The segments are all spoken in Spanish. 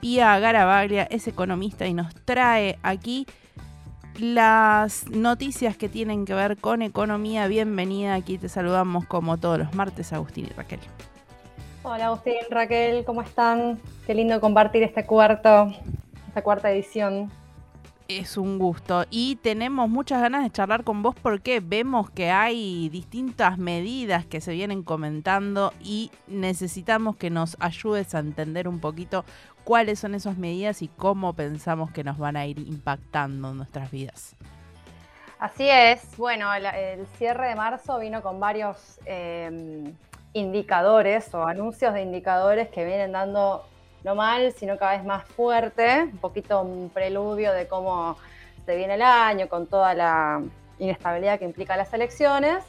Pía Garavaglia es economista y nos trae aquí las noticias que tienen que ver con economía. Bienvenida, aquí te saludamos como todos los martes, Agustín y Raquel. Hola Agustín, Raquel, ¿cómo están? Qué lindo compartir este cuarto, esta cuarta edición es un gusto y tenemos muchas ganas de charlar con vos porque vemos que hay distintas medidas que se vienen comentando y necesitamos que nos ayudes a entender un poquito cuáles son esas medidas y cómo pensamos que nos van a ir impactando en nuestras vidas. Así es, bueno, el, cierre de marzo vino con varios em, indicadores o anuncios de indicadores que vienen dando no mal, sino cada vez más fuerte, un poquito un preludio de cómo se viene el año con toda la inestabilidad que implica las elecciones.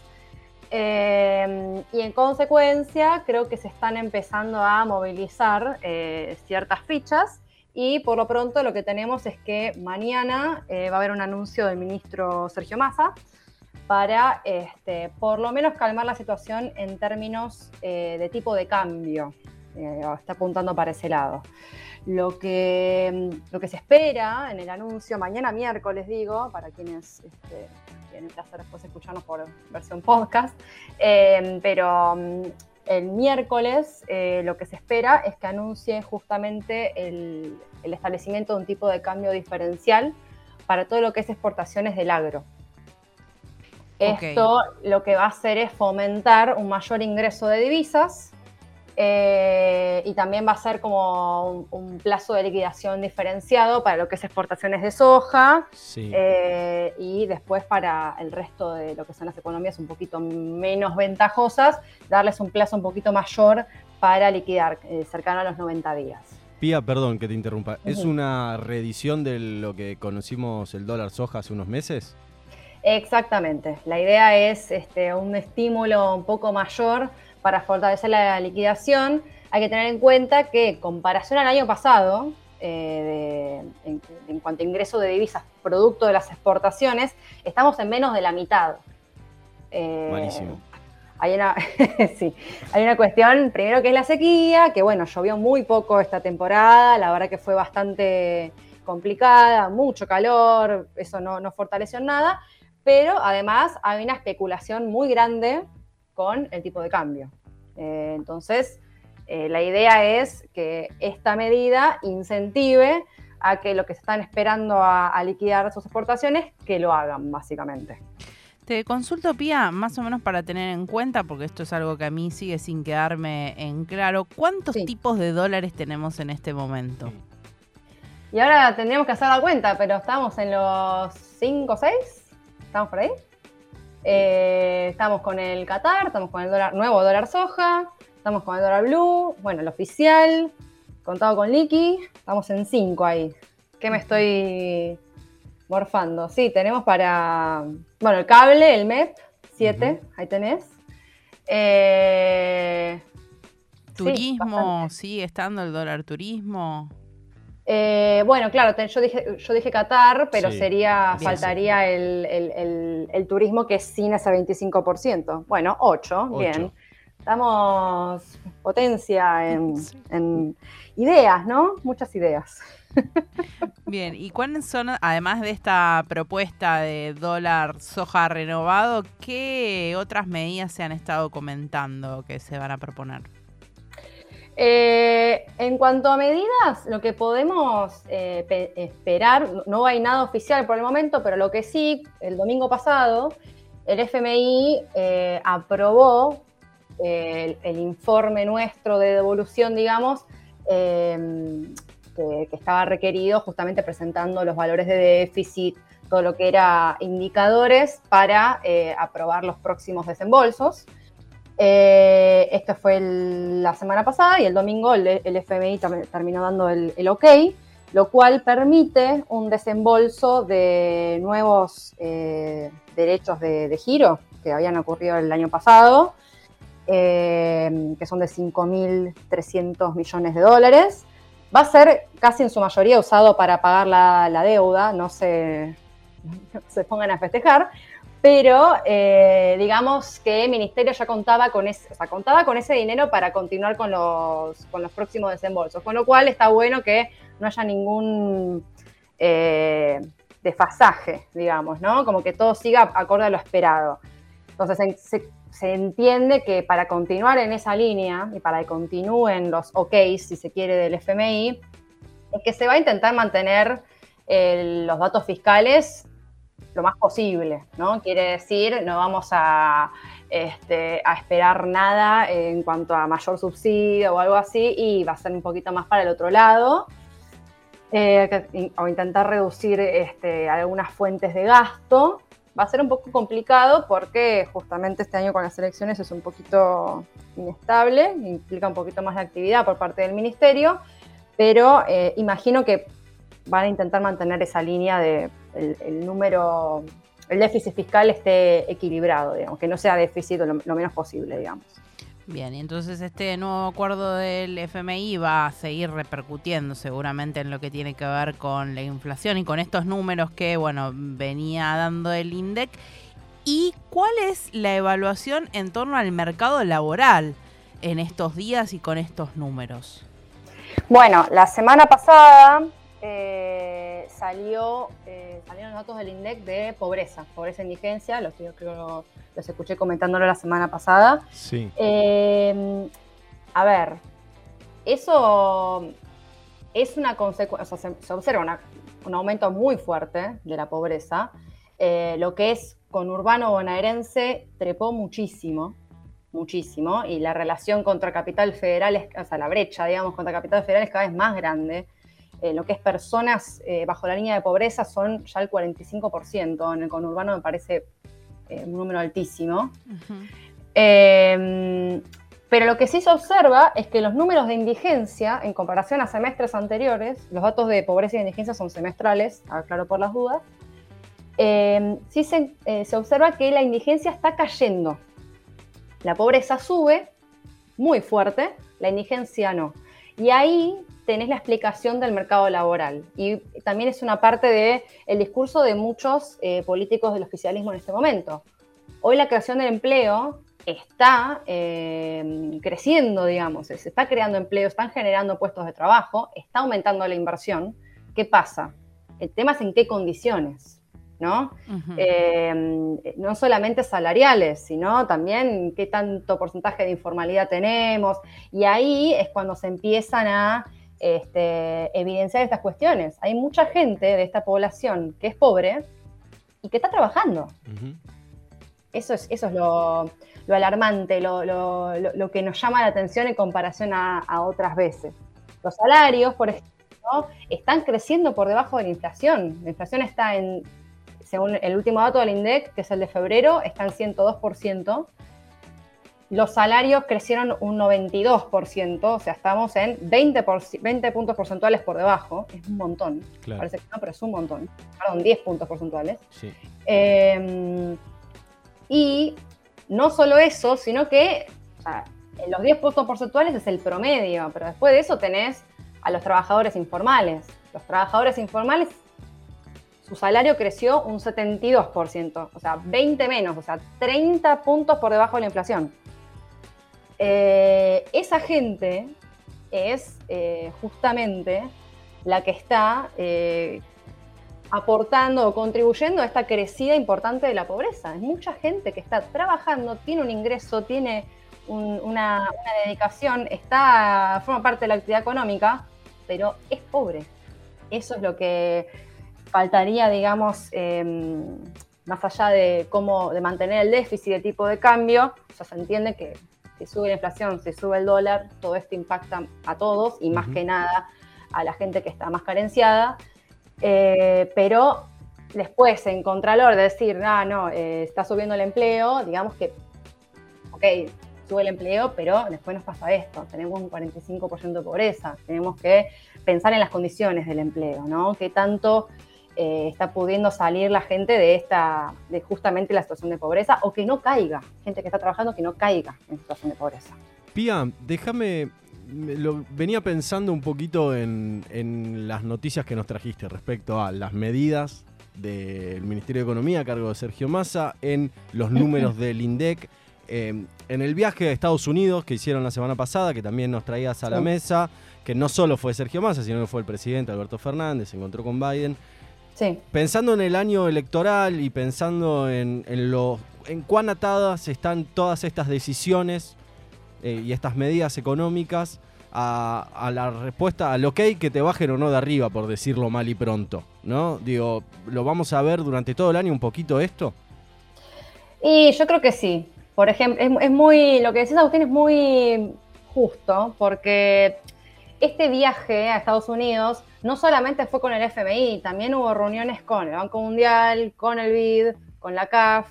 Eh, y en consecuencia creo que se están empezando a movilizar eh, ciertas fichas y por lo pronto lo que tenemos es que mañana eh, va a haber un anuncio del ministro Sergio Massa para este, por lo menos calmar la situación en términos de tipo de cambio. Eh, está apuntando para ese lado. Lo que, lo que se espera en el anuncio, mañana miércoles digo, para quienes este, tienen que hacer después escucharnos por versión podcast, eh, pero mm, el miércoles eh, lo que se espera es que anuncie justamente el, establecimiento de un tipo de cambio diferencial para todo lo que es exportaciones del agro. Esto lo que va a hacer es fomentar un mayor ingreso de divisas eh, y también va a ser como un, plazo de liquidación diferenciado para lo que es exportaciones de soja eh, y después para el resto de lo que son las economías un poquito menos ventajosas, darles un plazo un poquito mayor para liquidar, eh, cercano a los 90 días. Pía, perdón que te interrumpa, ¿es una reedición de lo que conocimos el dólar soja hace unos meses? Exactamente, la idea es este, un estímulo un poco mayor para fortalecer la liquidación, hay que tener en cuenta que, comparación al año pasado, eh, en, cuanto a ingreso de divisas producto de las exportaciones, estamos en menos de la mitad. Eh, Buenísimo. Hay una, sí, hay una cuestión, primero que es la sequía, que bueno, llovió muy poco esta temporada, la verdad que fue bastante complicada, mucho calor, eso no, no fortaleció nada, pero además hay una especulación muy grande con el tipo de cambio. Eh, entonces, eh, la idea es que esta medida incentive a que lo que se están esperando a, liquidar sus exportaciones, que lo hagan, básicamente. Te consulto, Pía, más o menos para tener en cuenta, porque esto es algo que a mí sigue sin quedarme en claro, ¿cuántos tipos de dólares tenemos en este momento? Y ahora tendríamos que hacer la cuenta, pero estamos en los 5 o 6, ¿estamos por ahí? Eh, estamos con el Qatar, estamos con el dólar, nuevo dólar soja, estamos con el dólar blue, bueno, el oficial, contado con liqui, estamos en 5 ahí. ¿Qué me estoy morfando? Sí, tenemos para, bueno, el cable, el MEP, 7, ahí tenés. Eh, turismo, sigue estando el dólar turismo. Eh, bueno, claro, yo dije, yo dije Qatar, pero sería, faltaría el, turismo que es sin ese 25%. Bueno, 8, bien. Estamos potencia en, ideas, ¿no? Muchas ideas. Bien, ¿y cuáles son, además de esta propuesta de dólar soja renovado, qué otras medidas se han estado comentando que se van a proponer? Eh, en cuanto a medidas, lo que podemos eh, esperar, no hay nada oficial por el momento, pero lo que sí, el domingo pasado, el FMI eh, aprobó el, informe nuestro de devolución, digamos, em, que, que, estaba requerido justamente presentando los valores de déficit, todo lo que era indicadores para aprobar los próximos desembolsos. Eh, esto fue la semana pasada y el domingo el, FMI terminó dando el, ok, lo cual permite un desembolso de nuevos eh, derechos de, giro que habían ocurrido el año pasado, eh, que son de 5.300 millones de dólares. Va a ser casi en su mayoría usado para pagar la, deuda, no se, se pongan a festejar, pero eh, digamos que el ministerio ya contaba con, ese, contaba con ese dinero para continuar con los, con los próximos desembolsos, con lo cual está bueno que no haya ningún eh, desfasaje, digamos, ¿no? Como que todo siga acorde a lo esperado. Entonces se, se, entiende que para continuar en esa línea y para que continúen los OK, si se quiere, del FMI, es que se va a intentar mantener los datos fiscales lo más posible, ¿no? Quiere decir, no vamos a, este, a esperar nada en cuanto a mayor subsidio o algo así, y va a ser un poquito más para el otro lado, eh, o intentar reducir este, algunas fuentes de gasto. Va a ser un poco complicado porque justamente este año con las elecciones es un poquito inestable, implica un poquito más de actividad por parte del ministerio, pero eh, imagino que van a intentar mantener esa línea de el, número, el déficit fiscal esté equilibrado, digamos, que no sea déficit lo, lo menos posible, digamos. Bien, y entonces este nuevo acuerdo del FMI va a seguir repercutiendo seguramente en lo que tiene que ver con la inflación y con estos números que, bueno, venía dando el INDEC. ¿Y cuál es la evaluación en torno al mercado laboral en estos días y con estos números? Bueno, la semana pasada eh, salió, eh, salieron los datos del INDEC de pobreza, pobreza e indigencia, los yo creo los escuché comentándolo la semana pasada. Sí. Eh, a ver, eso es una consecuencia, se, observa un aumento muy fuerte de la pobreza. lo que es con urbano bonaerense trepó muchísimo, muchísimo, y la relación contra capital federal, es, o sea, la brecha, digamos, contra capital federal es cada vez más grande. Eh, lo que es personas eh, bajo la línea de pobreza son ya el 45%, en el conurbano me parece eh, un número altísimo. Em, pero lo que sí se observa es que los números de indigencia, en comparación a semestres anteriores, los datos de pobreza y indigencia son semestrales, aclaro por las dudas, em, sí se, se observa que la indigencia está cayendo. La pobreza sube muy fuerte, la indigencia no. Y ahí tenés la explicación del mercado laboral. Y también es una parte del el discurso de muchos eh, políticos del oficialismo en este momento. Hoy la creación del empleo está eh, creciendo, digamos, se está creando empleo, están generando puestos de trabajo, está aumentando la inversión. ¿Qué pasa? El tema es en qué condiciones. ¿no? Eh, no solamente salariales, sino también qué tanto porcentaje de informalidad tenemos. Y ahí es cuando se empiezan a este, evidenciar estas cuestiones. Hay mucha gente de esta población que es pobre y que está trabajando. Eso es, eso es lo, alarmante, lo, que nos llama la atención en comparación a, a otras veces. Los salarios, por ejemplo, están creciendo por debajo de la inflación. La inflación está en según el último dato del INDEC, que es el de febrero, está en 102%. Los salarios crecieron un 92%, o sea, estamos en 20, 20 puntos porcentuales por debajo. Es un montón. Parece que no, pero es un montón. Perdón, 10 puntos porcentuales. Sí. Em, y no solo eso, sino que los 10 puntos porcentuales es el promedio, pero después de eso tenés a los trabajadores informales. Los trabajadores informales su salario creció un 72%, o sea, 20 menos, o sea, 30 puntos por debajo de la inflación. Eh, esa gente es eh, justamente la que está eh, aportando o contribuyendo a esta crecida importante de la pobreza. Es mucha gente que está trabajando, tiene un ingreso, tiene una, dedicación, está, forma parte de la actividad económica, pero es pobre. Eso es lo que faltaría, digamos, em, más allá de cómo de mantener el déficit de tipo de cambio, o se entiende que si sube la inflación, si sube el dólar, todo esto impacta a todos y más que nada a la gente que está más carenciada. Eh, pero después, en contralor, de decir, ah, no, eh, está subiendo el empleo, digamos que, ok, sube el empleo, pero después nos pasa esto, tenemos un 45% de pobreza, tenemos que pensar en las condiciones del empleo, ¿no? ¿Qué tanto eh, está pudiendo salir la gente de esta, de justamente la situación de pobreza o que no caiga, gente que está trabajando que no caiga en situación de pobreza. Pía, déjame, lo, venía pensando un poquito en, en las noticias que nos trajiste respecto a las medidas del Ministerio de Economía a cargo de Sergio Massa, en los números del INDEC eh, en el viaje a Estados Unidos que hicieron la semana pasada, que también nos traías a la mesa, que no solo fue Sergio Massa, sino que fue el presidente Alberto Fernández, se encontró con Biden. Sí. Pensando en el año electoral y pensando en, en lo, en cuán atadas están todas estas decisiones eh, y estas medidas económicas a, a la respuesta, al ok que te bajen o no de arriba, por decirlo mal y pronto, ¿no? Digo, ¿lo vamos a ver durante todo el año un poquito esto? Y yo creo que sí. Por ejemplo, es, es muy, lo que decís Agustín es muy justo, porque este viaje a Estados Unidos no solamente fue con el FMI, también hubo reuniones con el Banco Mundial, con el BID, con la CAF,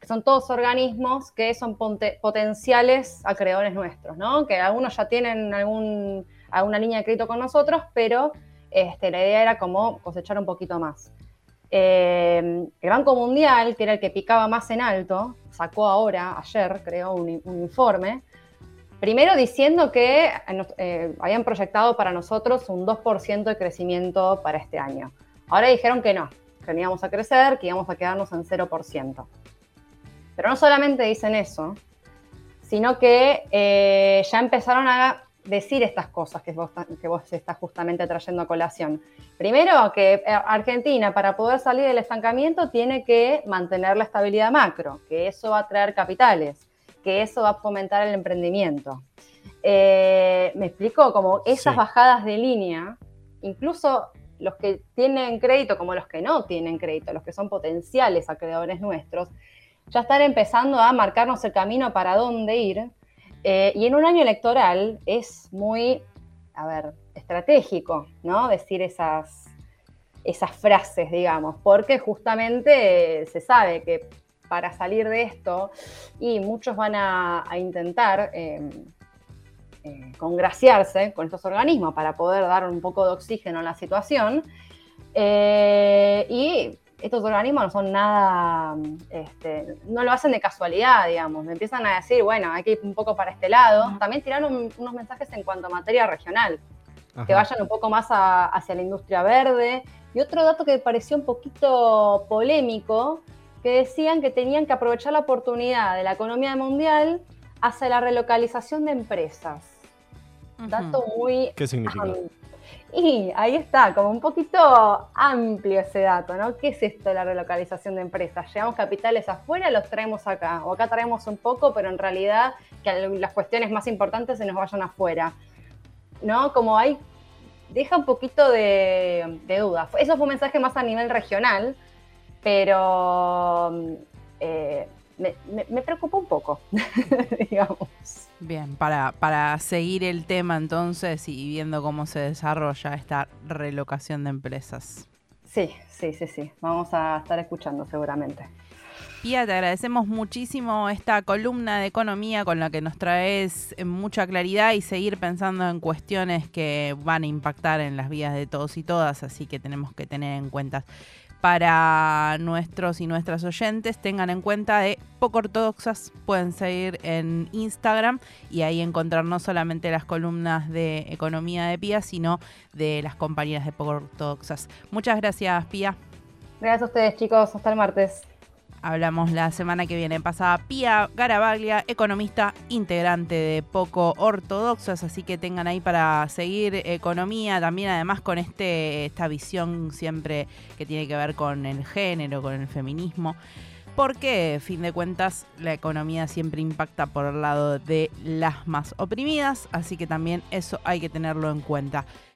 que son todos organismos que son potenciales acreedores nuestros, ¿no? Que algunos ya tienen alguna línea de crédito con nosotros, pero este, la idea era como cosechar un poquito más. Eh, el Banco Mundial, que era el que picaba más en alto, sacó ahora, ayer, creo, un informe, primero diciendo que eh, eh, habían proyectado para nosotros un 2% de crecimiento para este año. Ahora dijeron que no, que no íbamos a crecer, que íbamos a quedarnos en 0%. Pero no solamente dicen eso, sino que eh, ya empezaron a decir estas cosas que vos, que vos estás justamente trayendo a colación. Primero, que eh, Argentina, para poder salir del estancamiento, tiene que mantener la estabilidad macro, que eso va a traer capitales, que eso va a fomentar el emprendimiento. Eh, me explico, como esas Sí. bajadas de línea, incluso los que tienen crédito como los que no tienen crédito, los que son potenciales acreedores nuestros, ya están empezando a marcarnos el camino para dónde ir. Eh, y en un año electoral es muy, a ver, estratégico, ¿no? Decir esas, esas frases, digamos, porque justamente se sabe que para salir de esto, y muchos van a, a intentar eh, eh, congraciarse con estos organismos para poder dar un poco de oxígeno a la situación. Eh, y estos organismos no son nada, este, no lo hacen de casualidad, digamos. Me empiezan a decir, bueno, hay que ir un poco para este lado. También tiraron unos mensajes en cuanto a materia regional que vayan un poco más a- hacia la industria verde. Y otro dato que me pareció un poquito polémico, que decían que tenían que aprovechar la oportunidad de la economía mundial hacia la relocalización de empresas. Dato muy... ¿Qué significa? am- y ahí está, como un poquito amplio ese dato, ¿no? ¿Qué es esto de la relocalización de empresas? Llevamos capitales afuera, los traemos acá, o acá traemos un poco, pero en realidad que las cuestiones más importantes se nos vayan afuera. ¿no? Como hay, deja un poquito de, de duda. Eso fue un mensaje más a nivel regional, pero eh, me, me- me preocupó un poco, digamos. Bien, para, para seguir el tema entonces y viendo cómo se desarrolla esta relocación de empresas. Sí, sí, sí, sí. Vamos a estar escuchando seguramente. Pía, te agradecemos muchísimo esta columna de economía con la que nos traes mucha claridad y seguir pensando en cuestiones que van a impactar en las vidas de todos y todas, así que tenemos que tener en cuenta. Para nuestros y nuestras oyentes, tengan en cuenta de poco ortodoxas, pueden seguir en Instagram y ahí encontrar no solamente las columnas de economía de Pía, sino de las compañeras de poco ortodoxas. Muchas gracias, Pía. Gracias a ustedes, chicos. Hasta el martes. Hablamos la semana que viene. Pasa Pía Garabaglia, economista integrante de Poco Ortodoxas, así que tengan ahí para seguir economía, también además con este esta visión siempre que tiene que ver con el género, con el feminismo. Porque, fin de cuentas, la economía siempre impacta por el lado de las más oprimidas, así que también eso hay que tenerlo en cuenta.